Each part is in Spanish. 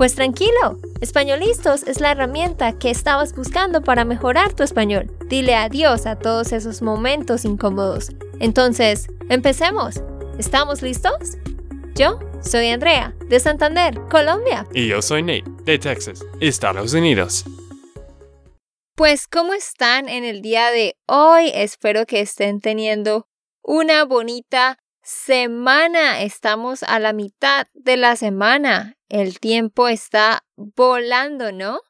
Pues tranquilo, Españolistos es la herramienta que estabas buscando para mejorar tu español. Dile adiós a todos esos momentos incómodos. Entonces, empecemos. ¿Estamos listos? Yo soy Andrea, de Santander, Colombia. Y yo soy Nate, de Texas, Estados Unidos. Pues, ¿cómo están en el día de hoy? Espero que estén teniendo una bonita semana. Estamos a la mitad de la semana. El tiempo está volando, ¿no?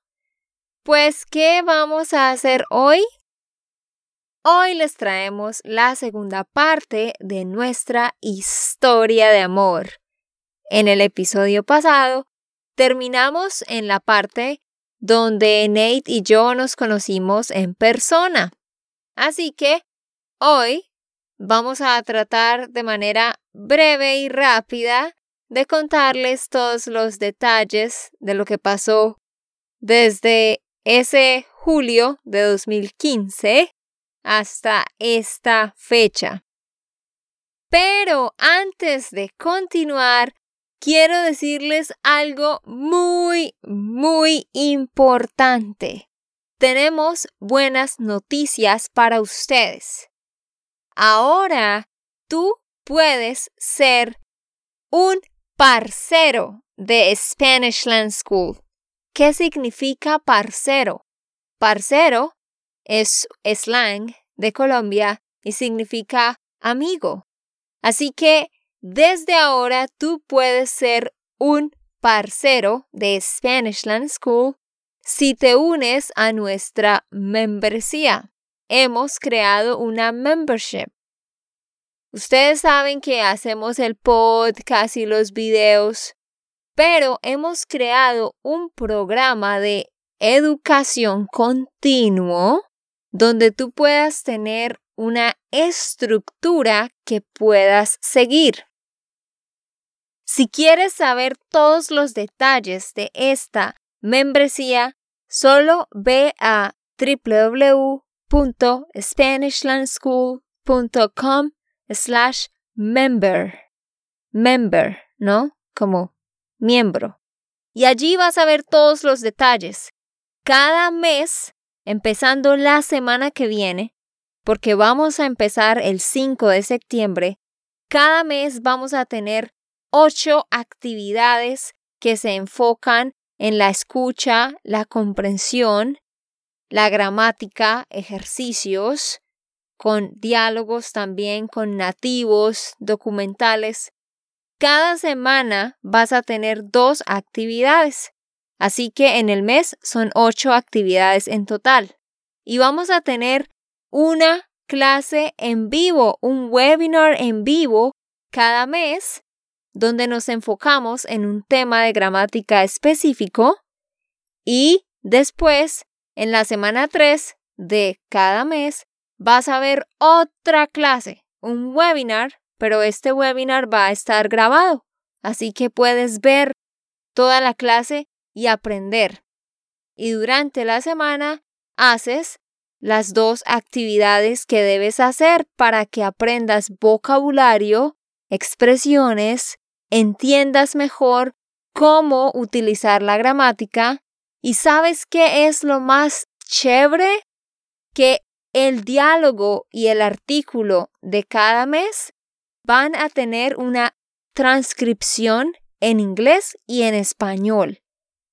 Pues, ¿qué vamos a hacer hoy? Hoy les traemos la segunda parte de nuestra historia de amor. En el episodio pasado, terminamos en la parte donde Nate y yo nos conocimos en persona. Así que hoy vamos a tratar de manera breve y rápida de contarles todos los detalles de lo que pasó desde ese julio de 2015 hasta esta fecha. Pero antes de continuar, quiero decirles algo muy, muy importante. Tenemos buenas noticias para ustedes. Ahora tú puedes ser un parcero de Spanish Land School. ¿Qué significa parcero? Parcero es slang de Colombia y significa amigo. Así que desde ahora tú puedes ser un parcero de Spanish Land School si te unes a nuestra membresía. Hemos creado una membership Ustedes saben que hacemos el podcast y los videos, pero hemos creado un programa de educación continuo donde tú puedas tener una estructura que puedas seguir. Si quieres saber todos los detalles de esta membresía, solo ve a www.spanishlandschool.com slash member. Member, ¿no? Como miembro. Y allí vas a ver todos los detalles. Cada mes, empezando la semana que viene, porque vamos a empezar el 5 de septiembre, cada mes vamos a tener ocho actividades que se enfocan en la escucha, la comprensión, la gramática, ejercicios, con diálogos también con nativos, documentales. Cada semana vas a tener dos actividades, así que en el mes son ocho actividades en total. Y vamos a tener una clase en vivo, un webinar en vivo cada mes, donde nos enfocamos en un tema de gramática específico y después, en la semana 3 de cada mes, vas a ver otra clase, un webinar, pero este webinar va a estar grabado, así que puedes ver toda la clase y aprender. Y durante la semana haces las dos actividades que debes hacer para que aprendas vocabulario, expresiones, entiendas mejor cómo utilizar la gramática y sabes qué es lo más chévere que el diálogo y el artículo de cada mes van a tener una transcripción en inglés y en español.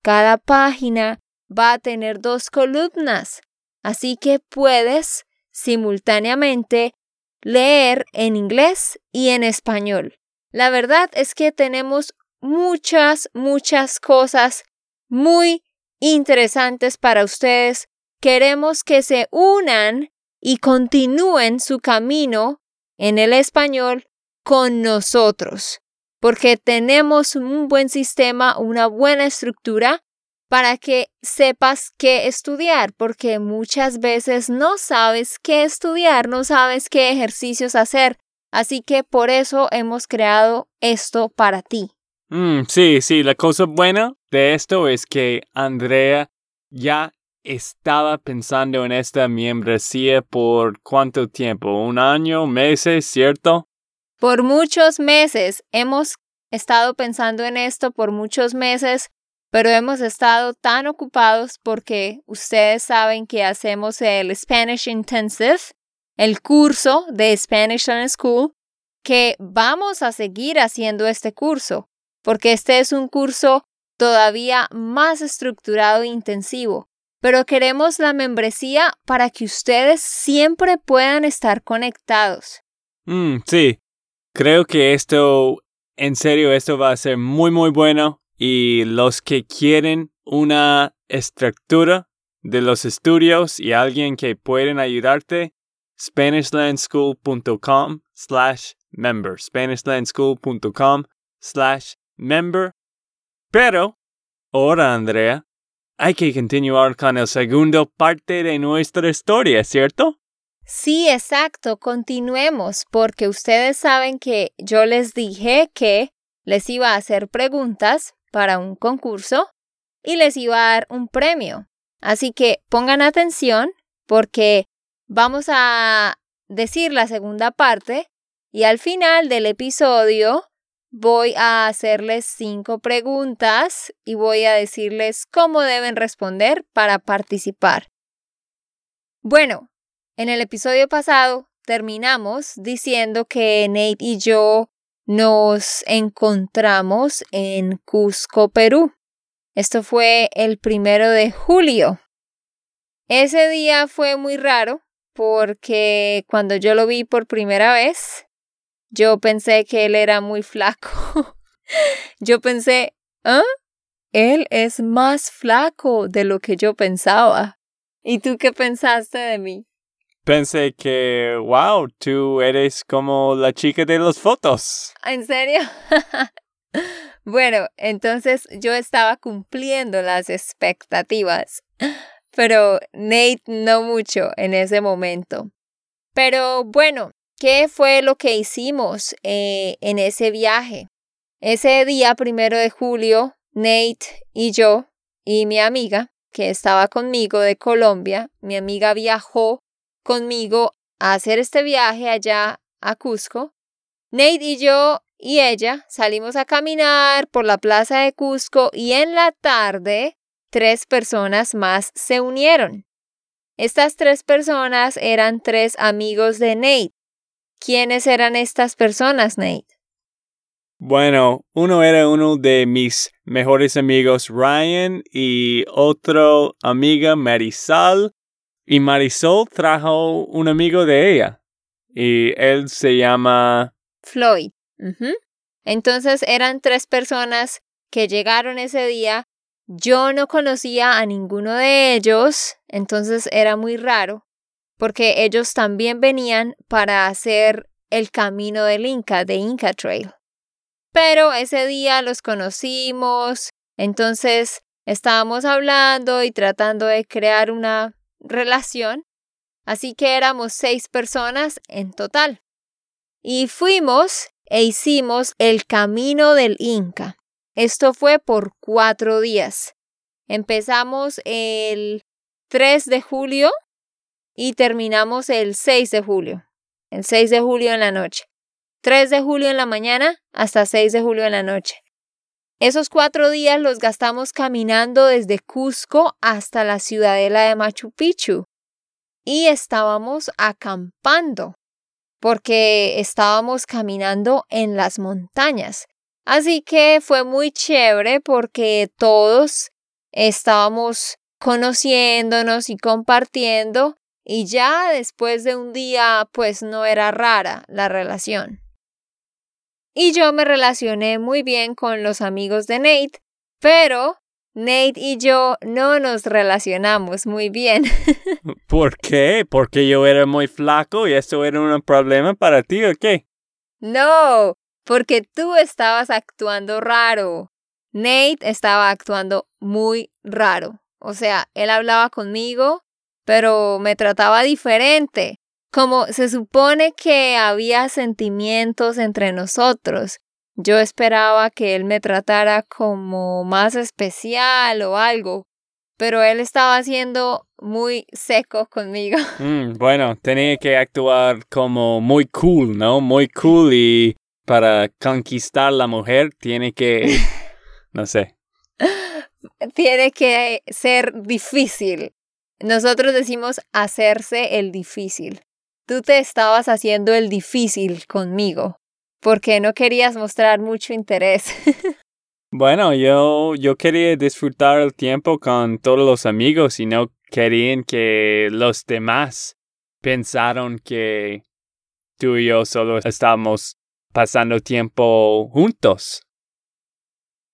Cada página va a tener dos columnas, así que puedes simultáneamente leer en inglés y en español. La verdad es que tenemos muchas, muchas cosas muy interesantes para ustedes queremos que se unan y continúen su camino en el español con nosotros, porque tenemos un buen sistema, una buena estructura para que sepas qué estudiar, porque muchas veces no sabes qué estudiar, no sabes qué ejercicios hacer. Así que por eso hemos creado esto para ti. Mm, sí, sí, la cosa buena de esto es que Andrea ya estaba pensando en esta membresía por cuánto tiempo, un año, meses, ¿cierto? Por muchos meses. Hemos estado pensando en esto por muchos meses, pero hemos estado tan ocupados porque ustedes saben que hacemos el Spanish Intensive, el curso de Spanish on School, que vamos a seguir haciendo este curso, porque este es un curso todavía más estructurado e intensivo. Pero queremos la membresía para que ustedes siempre puedan estar conectados. Mm, sí, creo que esto, en serio, esto va a ser muy, muy bueno. Y los que quieren una estructura de los estudios y alguien que pueden ayudarte, SpanishLandSchool.com slash member. SpanishLandSchool.com slash member. Pero, ahora, Andrea, hay que continuar con la segunda parte de nuestra historia, ¿cierto? Sí, exacto. Continuemos, porque ustedes saben que yo les dije que les iba a hacer preguntas para un concurso y les iba a dar un premio. Así que pongan atención porque vamos a decir la segunda parte y al final del episodio voy a hacerles cinco preguntas y voy a decirles cómo deben responder para participar. Bueno, en el episodio pasado terminamos diciendo que Nate y yo nos encontramos en Cusco, Perú. Esto fue el primero de julio. Ese día fue muy raro porque cuando yo lo vi por primera vez, yo pensé que él era muy flaco. yo pensé, ¿ah? Él es más flaco de lo que yo pensaba. ¿Y tú qué pensaste de mí? Pensé que, wow, tú eres como la chica de las fotos. ¿En serio? bueno, entonces yo estaba cumpliendo las expectativas, pero Nate no mucho en ese momento. Pero bueno, ¿Qué fue lo que hicimos eh, en ese viaje? Ese día, primero de julio, Nate y yo y mi amiga, que estaba conmigo de Colombia, mi amiga viajó conmigo a hacer este viaje allá a Cusco. Nate y yo y ella salimos a caminar por la plaza de Cusco y en la tarde tres personas más se unieron. Estas tres personas eran tres amigos de Nate. ¿Quiénes eran estas personas, Nate? Bueno, uno era uno de mis mejores amigos, Ryan, y otro amiga, Marisol. Y Marisol trajo un amigo de ella. Y él se llama... Floyd. Entonces eran tres personas que llegaron ese día. Yo no conocía a ninguno de ellos, entonces era muy raro porque ellos también venían para hacer el camino del Inca, de Inca Trail. Pero ese día los conocimos, entonces estábamos hablando y tratando de crear una relación, así que éramos seis personas en total. Y fuimos e hicimos el camino del Inca. Esto fue por cuatro días. Empezamos el 3 de julio y terminamos el 6 de julio. El 6 de julio en la noche. 3 de julio en la mañana hasta 6 de julio en la noche. Esos cuatro días los gastamos caminando desde Cusco hasta la ciudadela de Machu Picchu. Y estábamos acampando, porque estábamos caminando en las montañas. Así que fue muy chévere porque todos estábamos conociéndonos y compartiendo y ya después de un día pues no era rara la relación. Y yo me relacioné muy bien con los amigos de Nate, pero Nate y yo no nos relacionamos muy bien. ¿Por qué? ¿Porque yo era muy flaco y esto era un problema para ti o qué? No, porque tú estabas actuando raro. Nate estaba actuando muy raro. O sea, él hablaba conmigo, pero me trataba diferente. Como se supone que había sentimientos entre nosotros. Yo esperaba que él me tratara como más especial o algo, pero él estaba siendo muy seco conmigo. Mm, bueno, tenía que actuar como muy cool, ¿no? Muy cool y para conquistar la mujer tiene que, no sé. Tiene que ser difícil. Nosotros decimos hacerse el difícil. Tú te estabas haciendo el difícil conmigo porque no querías mostrar mucho interés. bueno, yo, yo quería disfrutar el tiempo con todos los amigos y no querían que los demás pensaron que tú y yo solo estábamos pasando tiempo juntos.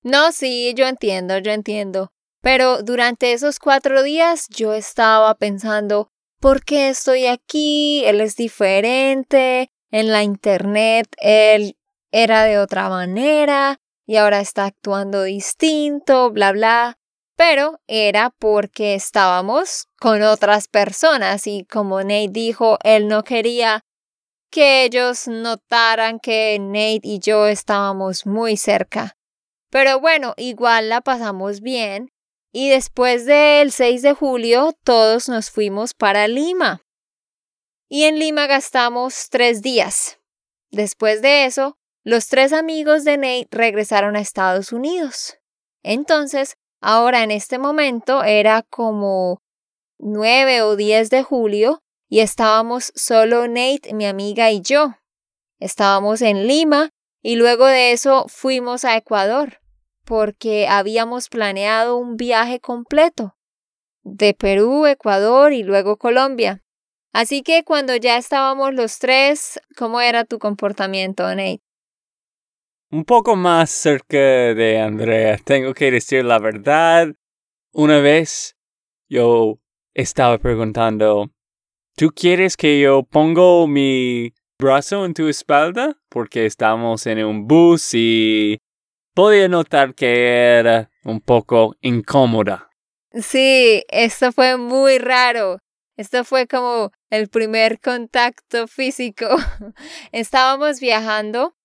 No, sí, yo entiendo, yo entiendo. Pero durante esos cuatro días yo estaba pensando, ¿por qué estoy aquí? Él es diferente, en la internet él era de otra manera y ahora está actuando distinto, bla, bla. Pero era porque estábamos con otras personas y como Nate dijo, él no quería que ellos notaran que Nate y yo estábamos muy cerca. Pero bueno, igual la pasamos bien y después del 6 de julio todos nos fuimos para Lima y en Lima gastamos tres días. Después de eso, los tres amigos de Nate regresaron a Estados Unidos. Entonces, ahora en este momento era como 9 o 10 de julio y estábamos solo Nate, mi amiga y yo. Estábamos en Lima y luego de eso fuimos a Ecuador porque habíamos planeado un viaje completo de Perú, Ecuador y luego Colombia. Así que cuando ya estábamos los tres, ¿cómo era tu comportamiento, Nate? Un poco más cerca de Andrea. Tengo que decir la verdad. Una vez yo estaba preguntando, ¿tú quieres que yo pongo mi brazo en tu espalda? Porque estamos en un bus y podía notar que era un poco incómoda. Sí, esto fue muy raro. Esto fue como el primer contacto físico. Estábamos viajando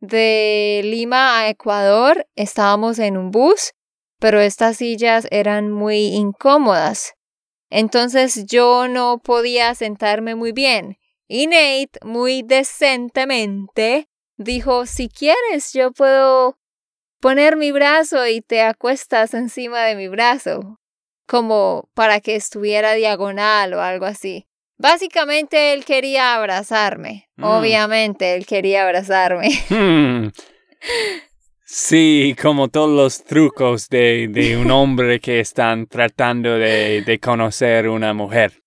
de Lima a Ecuador, estábamos en un bus, pero estas sillas eran muy incómodas. Entonces yo no podía sentarme muy bien. Y Nate, muy decentemente, dijo, si quieres, yo puedo poner mi brazo y te acuestas encima de mi brazo como para que estuviera diagonal o algo así. Básicamente él quería abrazarme. Mm. Obviamente él quería abrazarme. Hmm. Sí, como todos los trucos de, de un hombre que están tratando de, de, conocer una mujer.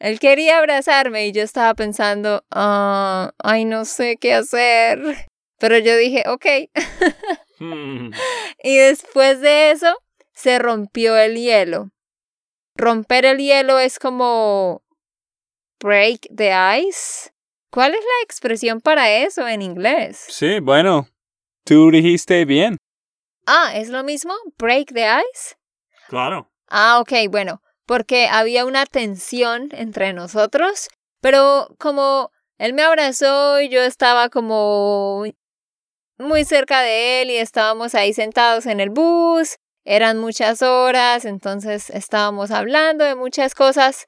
Él quería abrazarme y yo estaba pensando, ah, ay, no sé qué hacer. Pero yo dije, ok. Hmm. Y después de eso, se rompió el hielo. Romper el hielo es como break the ice. ¿Cuál es la expresión para eso en inglés? Sí, bueno, tú dijiste bien. Ah, ¿es lo mismo? Break the ice. Claro. Ah, ok, bueno, porque había una tensión entre nosotros, pero como él me abrazó y yo estaba como muy cerca de él y estábamos ahí sentados en el bus eran muchas horas, entonces estábamos hablando de muchas cosas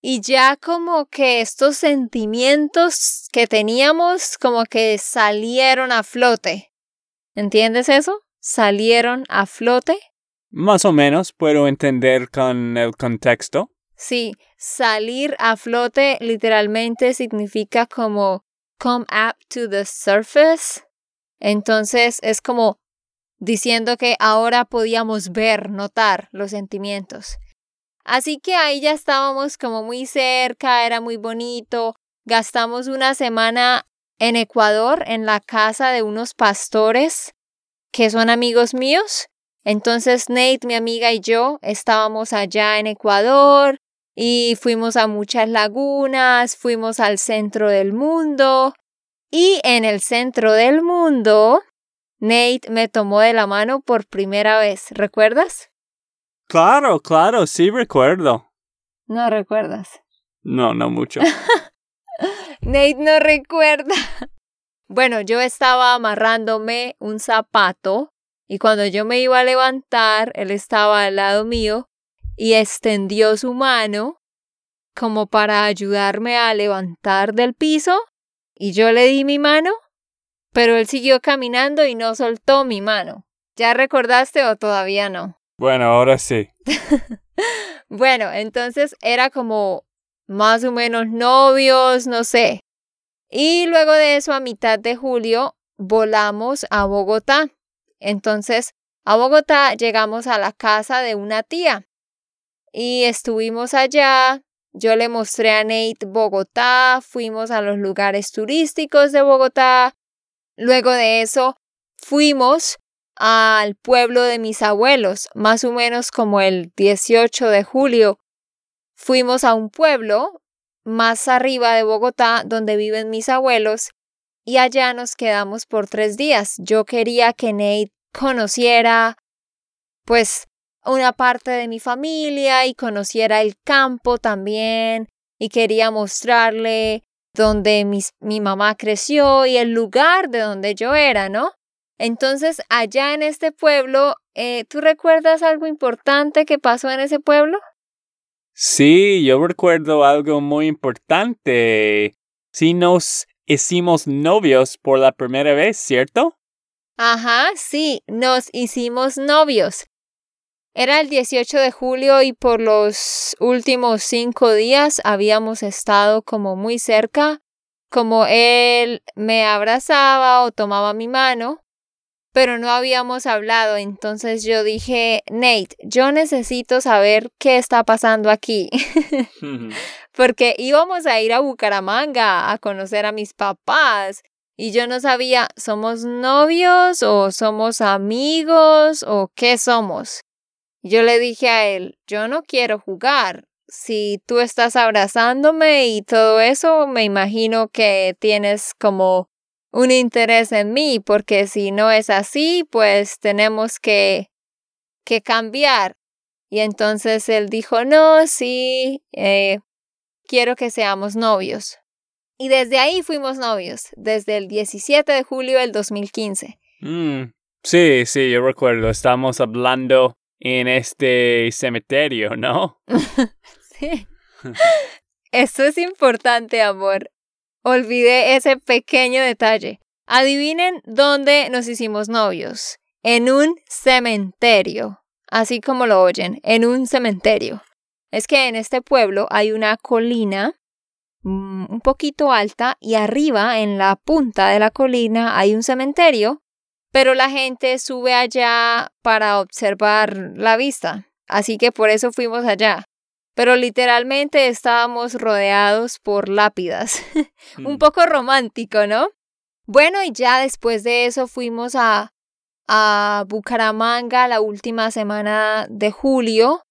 y ya como que estos sentimientos que teníamos como que salieron a flote. ¿Entiendes eso? Salieron a flote. Más o menos puedo entender con el contexto. Sí, salir a flote literalmente significa como come up to the surface. Entonces es como diciendo que ahora podíamos ver, notar los sentimientos. Así que ahí ya estábamos como muy cerca, era muy bonito. Gastamos una semana en Ecuador, en la casa de unos pastores que son amigos míos. Entonces Nate, mi amiga y yo estábamos allá en Ecuador y fuimos a muchas lagunas, fuimos al centro del mundo y en el centro del mundo Nate me tomó de la mano por primera vez. ¿Recuerdas? Claro, claro, sí recuerdo. No recuerdas. No, no mucho. Nate no recuerda. Bueno, yo estaba amarrándome un zapato y cuando yo me iba a levantar, él estaba al lado mío y extendió su mano como para ayudarme a levantar del piso y yo le di mi mano, pero él siguió caminando y no soltó mi mano. ¿Ya recordaste o todavía no? Bueno, ahora sí. bueno, entonces era como más o menos novios, no sé. Y luego de eso, a mitad de julio, volamos a Bogotá. Entonces, a Bogotá llegamos a la casa de una tía y estuvimos allá. Yo le mostré a Nate Bogotá, fuimos a los lugares turísticos de Bogotá. Luego de eso, fuimos al pueblo de mis abuelos, más o menos como el 18 de julio. Fuimos a un pueblo más arriba de Bogotá donde viven mis abuelos y allá nos quedamos por tres días. Yo quería que Nate conociera pues una parte de mi familia y conociera el campo también y quería mostrarle donde mi mamá creció y el lugar de donde yo era, ¿no? Entonces, allá en este pueblo, eh, ¿tú recuerdas algo importante que pasó en ese pueblo? Sí, yo recuerdo algo muy importante. Sí nos hicimos novios por la primera vez, ¿cierto? Ajá, sí, nos hicimos novios. Era el 18 de julio y por los últimos cinco días habíamos estado como muy cerca, como él me abrazaba o tomaba mi mano, pero no habíamos hablado. Entonces yo dije, Nate, yo necesito saber qué está pasando aquí. Porque íbamos a ir a Bucaramanga a conocer a mis papás. Y yo no sabía, ¿somos novios o somos amigos o qué somos? Yo le dije a él, yo no quiero jugar. Si tú estás abrazándome y todo eso, me imagino que tienes como un interés en mí, porque si no es así, pues tenemos que, que cambiar. Y entonces él dijo, no, sí, eh, quiero que seamos novios. Y desde ahí fuimos novios, desde el 17 de julio del 2015. Mm, sí, sí, yo recuerdo, estamos hablando en este cementerio, ¿no? sí. Esto es importante, amor. Olvidé ese pequeño detalle. Adivinen dónde nos hicimos novios. En un cementerio. Así como lo oyen, en un cementerio. Es que en este pueblo hay una colina mm, un poquito alta y arriba, en la punta de la colina, hay un cementerio pero la gente sube allá para observar la vista, así que por eso fuimos allá. Pero literalmente estábamos rodeados por lápidas. Un mm. poco romántico, ¿no? Bueno, y ya después de eso fuimos a, a Bucaramanga la última semana de julio.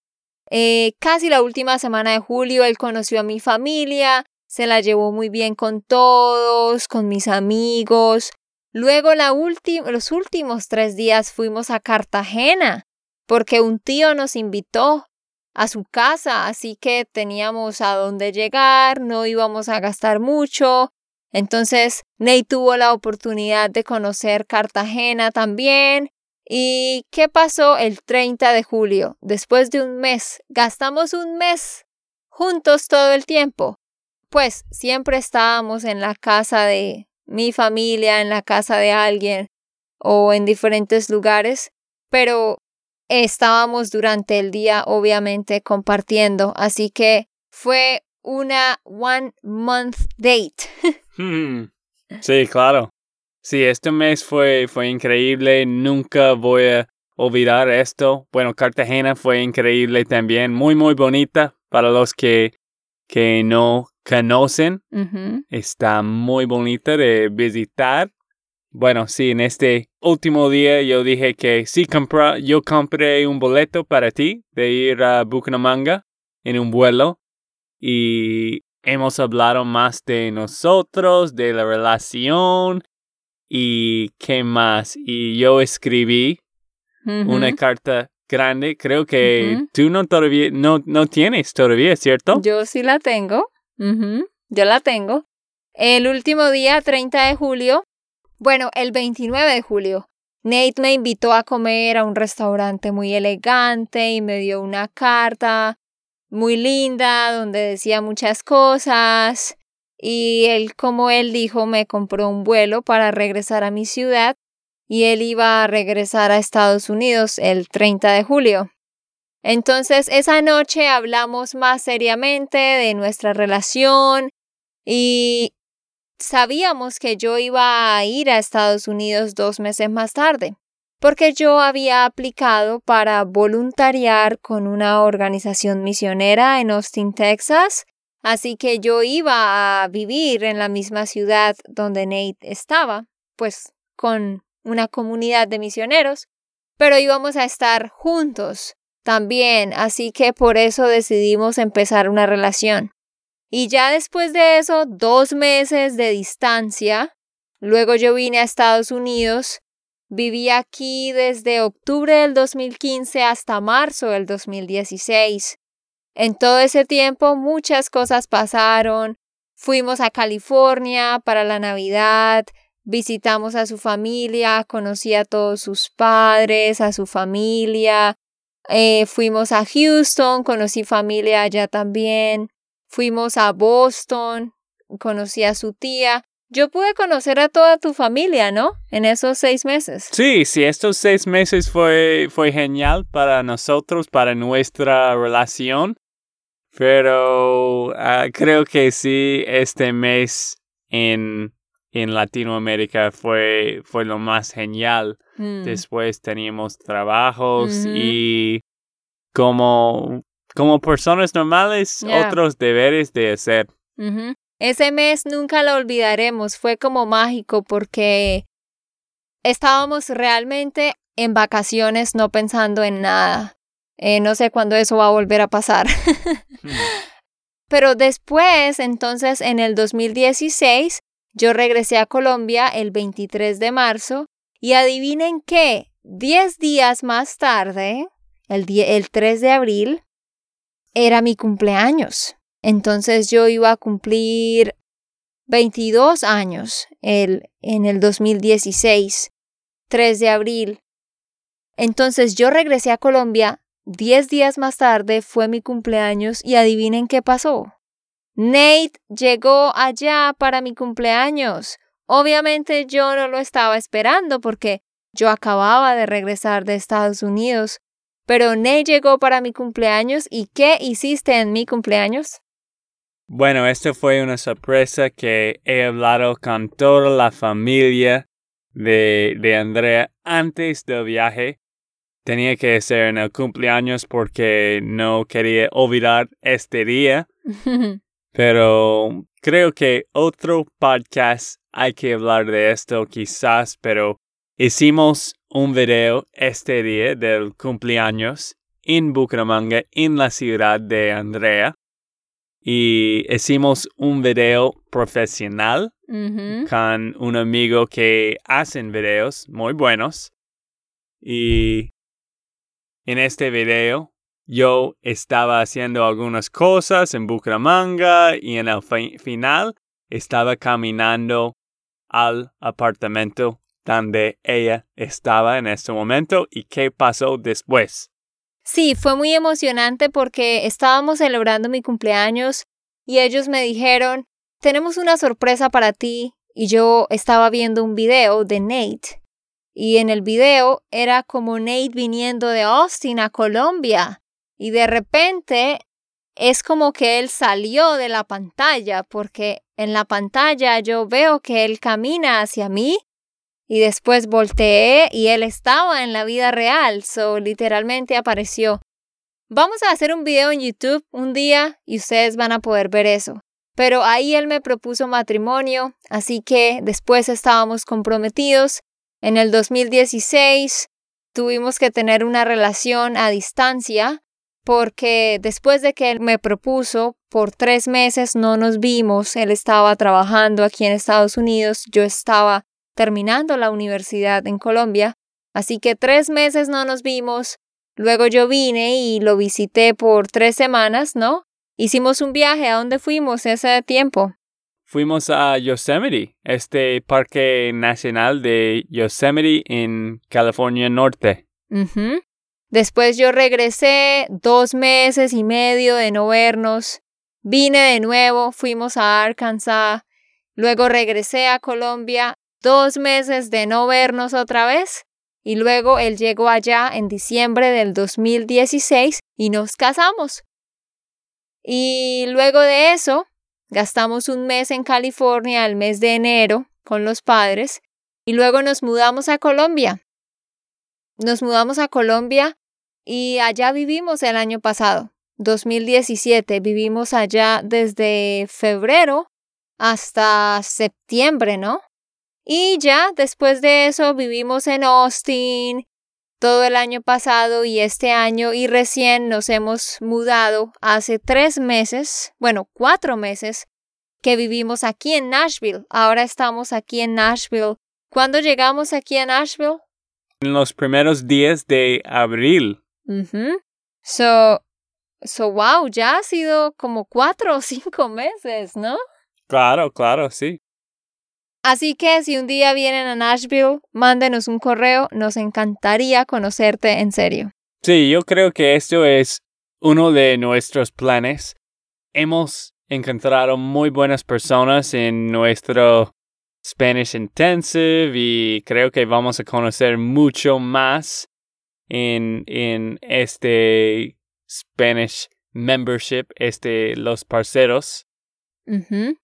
Eh, casi la última semana de julio él conoció a mi familia, se la llevó muy bien con todos, con mis amigos. Luego los últimos tres días fuimos a Cartagena porque un tío nos invitó a su casa, así que teníamos a dónde llegar, no íbamos a gastar mucho. Entonces, Ney tuvo la oportunidad de conocer Cartagena también. ¿Y qué pasó el 30 de julio? Después de un mes, gastamos un mes juntos todo el tiempo. Pues siempre estábamos en la casa de mi familia, en la casa de alguien o en diferentes lugares, pero estábamos durante el día obviamente compartiendo, así que fue una one month date. Hmm. Sí, claro. Sí, este mes fue, fue increíble, nunca voy a olvidar esto. Bueno, Cartagena fue increíble también, muy, muy bonita para los que, que no conocen. Está muy bonita de visitar. Bueno, sí, en este último día yo dije que sí, compra, yo compré un boleto para ti de ir a Bucaramanga en un vuelo y hemos hablado más de nosotros, de la relación y qué más. Y yo escribí una carta grande. Creo que Ujú. tú no todavía, no, no tienes todavía, ¿cierto? Yo sí la tengo. Ujú, Yo la tengo. El último día, 30 de julio, bueno, el 29 de julio, Nate me invitó a comer a un restaurante muy elegante y me dio una carta muy linda donde decía muchas cosas. Y él, como él dijo, me compró un vuelo para regresar a mi ciudad y él iba a regresar a Estados Unidos el 30 de julio. Entonces, esa noche hablamos más seriamente de nuestra relación y sabíamos que yo iba a ir a Estados Unidos dos meses más tarde, porque yo había aplicado para voluntariar con una organización misionera en Austin, Texas, así que yo iba a vivir en la misma ciudad donde Nate estaba, pues con una comunidad de misioneros, pero íbamos a estar juntos también, así que por eso decidimos empezar una relación. Y ya después de eso, dos meses de distancia, luego yo vine a Estados Unidos, viví aquí desde octubre del 2015 hasta marzo del 2016. En todo ese tiempo muchas cosas pasaron. Fuimos a California para la Navidad, visitamos a su familia, conocí a todos sus padres, a su familia, eh, fuimos a Houston, conocí familia allá también. Fuimos a Boston, conocí a su tía. Yo pude conocer a toda tu familia, ¿no? En esos seis meses. Sí, sí, estos seis meses fue, fue genial para nosotros, para nuestra relación. Pero ah, creo que sí, este mes en, en Latinoamérica fue, fue lo más genial. Mm. Después teníamos trabajos y como, como personas normales, otros deberes de hacer. Ese mes nunca lo olvidaremos, fue como mágico porque estábamos realmente en vacaciones no pensando en nada. Eh, no sé cuándo eso va a volver a pasar. Pero después, entonces, en el 2016, yo regresé a Colombia el 23 de marzo y adivinen qué, 10 días más tarde, el, el 3 de abril, era mi cumpleaños. Entonces yo iba a cumplir 22 años el, en el 2016, 3 de abril. Entonces yo regresé a Colombia, 10 días más tarde fue mi cumpleaños y adivinen qué pasó. Nate llegó allá para mi cumpleaños. Obviamente yo no lo estaba esperando porque yo acababa de regresar de Estados Unidos. Pero Nate llegó para mi cumpleaños y ¿qué hiciste en mi cumpleaños? Bueno, esto fue una sorpresa que he hablado con toda la familia de, de Andrea antes del viaje. Tenía que ser en el cumpleaños porque no quería olvidar este día, pero creo que otro podcast hay que hablar de esto quizás, pero hicimos un video este día del cumpleaños en Bucaramanga, en la ciudad de Andrea y hicimos un video profesional con un amigo que hacen videos muy buenos. Y en este video yo estaba haciendo algunas cosas en Bucaramanga y en el fi- final estaba caminando al apartamento donde ella estaba en este momento y qué pasó después. Sí, fue muy emocionante porque estábamos celebrando mi cumpleaños y ellos me dijeron, tenemos una sorpresa para ti. Y yo estaba viendo un video de Nate. Y en el video era como Nate viniendo de Austin a Colombia. Y de repente es como que él salió de la pantalla porque en la pantalla yo veo que él camina hacia mí y después volteé y él estaba en la vida real, so literalmente apareció. Vamos a hacer un video en YouTube un día y ustedes van a poder ver eso. Pero ahí él me propuso matrimonio, así que después estábamos comprometidos. En el 2016 tuvimos que tener una relación a distancia porque después de que él me propuso, por tres meses no nos vimos. Él estaba trabajando aquí en Estados Unidos, yo estaba terminando la universidad en Colombia, así que tres meses no nos vimos. Luego yo vine y lo visité por tres semanas, ¿no? Hicimos un viaje. ¿A dónde fuimos ese tiempo? Fuimos a Yosemite, este parque nacional de Yosemite en California Norte. Ujú. Después yo regresé dos meses y medio de no vernos. Vine de nuevo, fuimos a Arkansas. Luego regresé a Colombia, dos meses de no vernos otra vez. Y luego él llegó allá en diciembre del 2016 y nos casamos. Y luego de eso, gastamos un mes en California, el mes de enero, con los padres. Y luego nos mudamos a Colombia. Nos mudamos a Colombia y allá vivimos el año pasado, 2017. Vivimos allá desde febrero hasta septiembre, ¿no? Y ya después de eso vivimos en Austin todo el año pasado y este año y recién nos hemos mudado hace tres meses, bueno, cuatro meses que vivimos aquí en Nashville. Ahora estamos aquí en Nashville. ¿Cuándo llegamos aquí a Nashville? En los primeros días de abril. Ujú. So, so, wow, ya ha sido como cuatro o cinco meses, ¿no? Claro, claro, sí. Así que si un día vienen a Nashville, mándenos un correo, nos encantaría conocerte en serio. Sí, yo creo que esto es uno de nuestros planes. Hemos encontrado muy buenas personas en nuestro Spanish Intensive y creo que vamos a conocer mucho más en, en este Spanish Membership, este, los parceros. Ujú.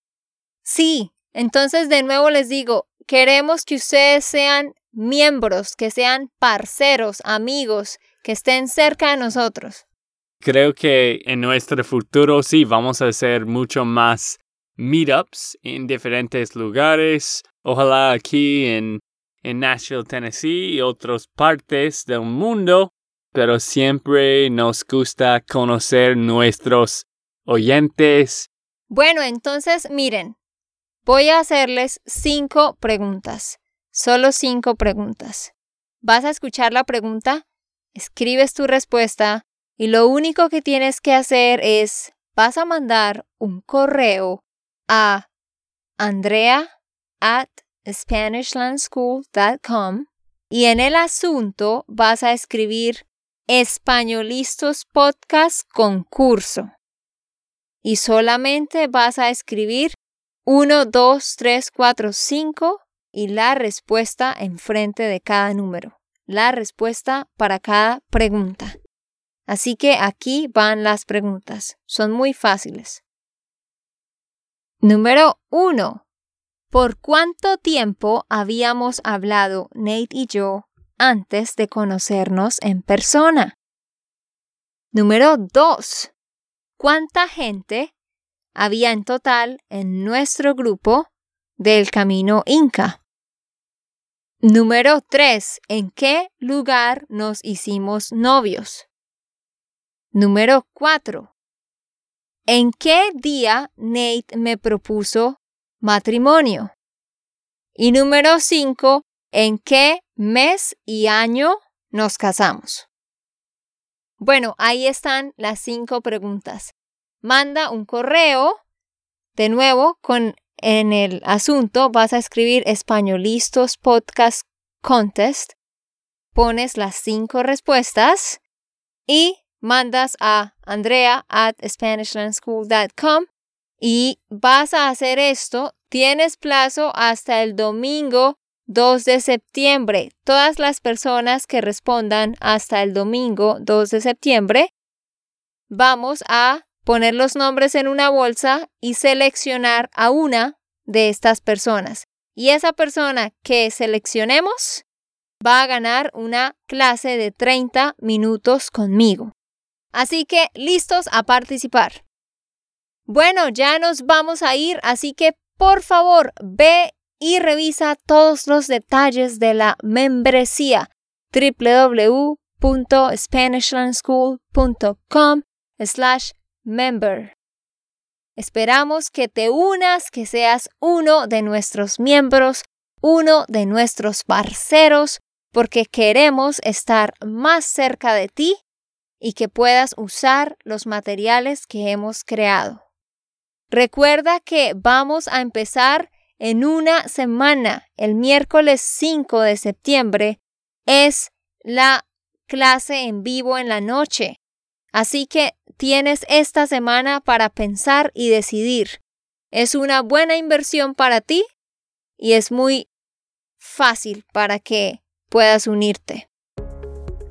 Sí, entonces de nuevo les digo, queremos que ustedes sean miembros, que sean parceros, amigos, que estén cerca de nosotros. Creo que en nuestro futuro sí vamos a hacer mucho más meetups en diferentes lugares. Ojalá aquí en, en Nashville, Tennessee y otras partes del mundo. Pero siempre nos gusta conocer nuestros oyentes. Bueno, entonces miren, voy a hacerles cinco preguntas, solo cinco preguntas. Vas a escuchar la pregunta, escribes tu respuesta y lo único que tienes que hacer es, vas a mandar un correo a andrea at SpanishLandSchool.com y en el asunto vas a escribir Españolistos Podcast Concurso. Y solamente vas a escribir 1, 2, 3, 4, 5 y la respuesta enfrente de cada número. La respuesta para cada pregunta. Así que aquí van las preguntas. Son muy fáciles. Número 1. ¿Por cuánto tiempo habíamos hablado Nate y yo antes de conocernos en persona? Número 2. ¿Cuánta gente había en total en nuestro grupo del Camino Inca? Número 3. ¿En qué lugar nos hicimos novios? Número 4. ¿En qué día Nate me propuso matrimonio? Y número 5. ¿En qué mes y año nos casamos? Bueno, ahí están las cinco preguntas. Manda un correo, de nuevo, con en el asunto vas a escribir Españolistos Podcast Contest, pones las cinco respuestas y mandas a andrea at SpanishLandSchool.com y vas a hacer esto. Tienes plazo hasta el domingo 2 de septiembre. Todas las personas que respondan hasta el domingo 2 de septiembre, vamos a poner los nombres en una bolsa y seleccionar a una de estas personas. Y esa persona que seleccionemos va a ganar una clase de 30 minutos conmigo. Así que listos a participar. Bueno, ya nos vamos a ir, así que por favor ve y revisa todos los detalles de la membresía www.spanishlandschool.com slash member. Esperamos que te unas, que seas uno de nuestros miembros. uno de nuestros parceros porque queremos estar más cerca de ti y que puedas usar los materiales que hemos creado. Recuerda que vamos a empezar en una semana, el miércoles 5 de septiembre, es la clase en vivo en la noche. Así que tienes esta semana para pensar y decidir. Es una buena inversión para ti y es muy fácil para que puedas unirte.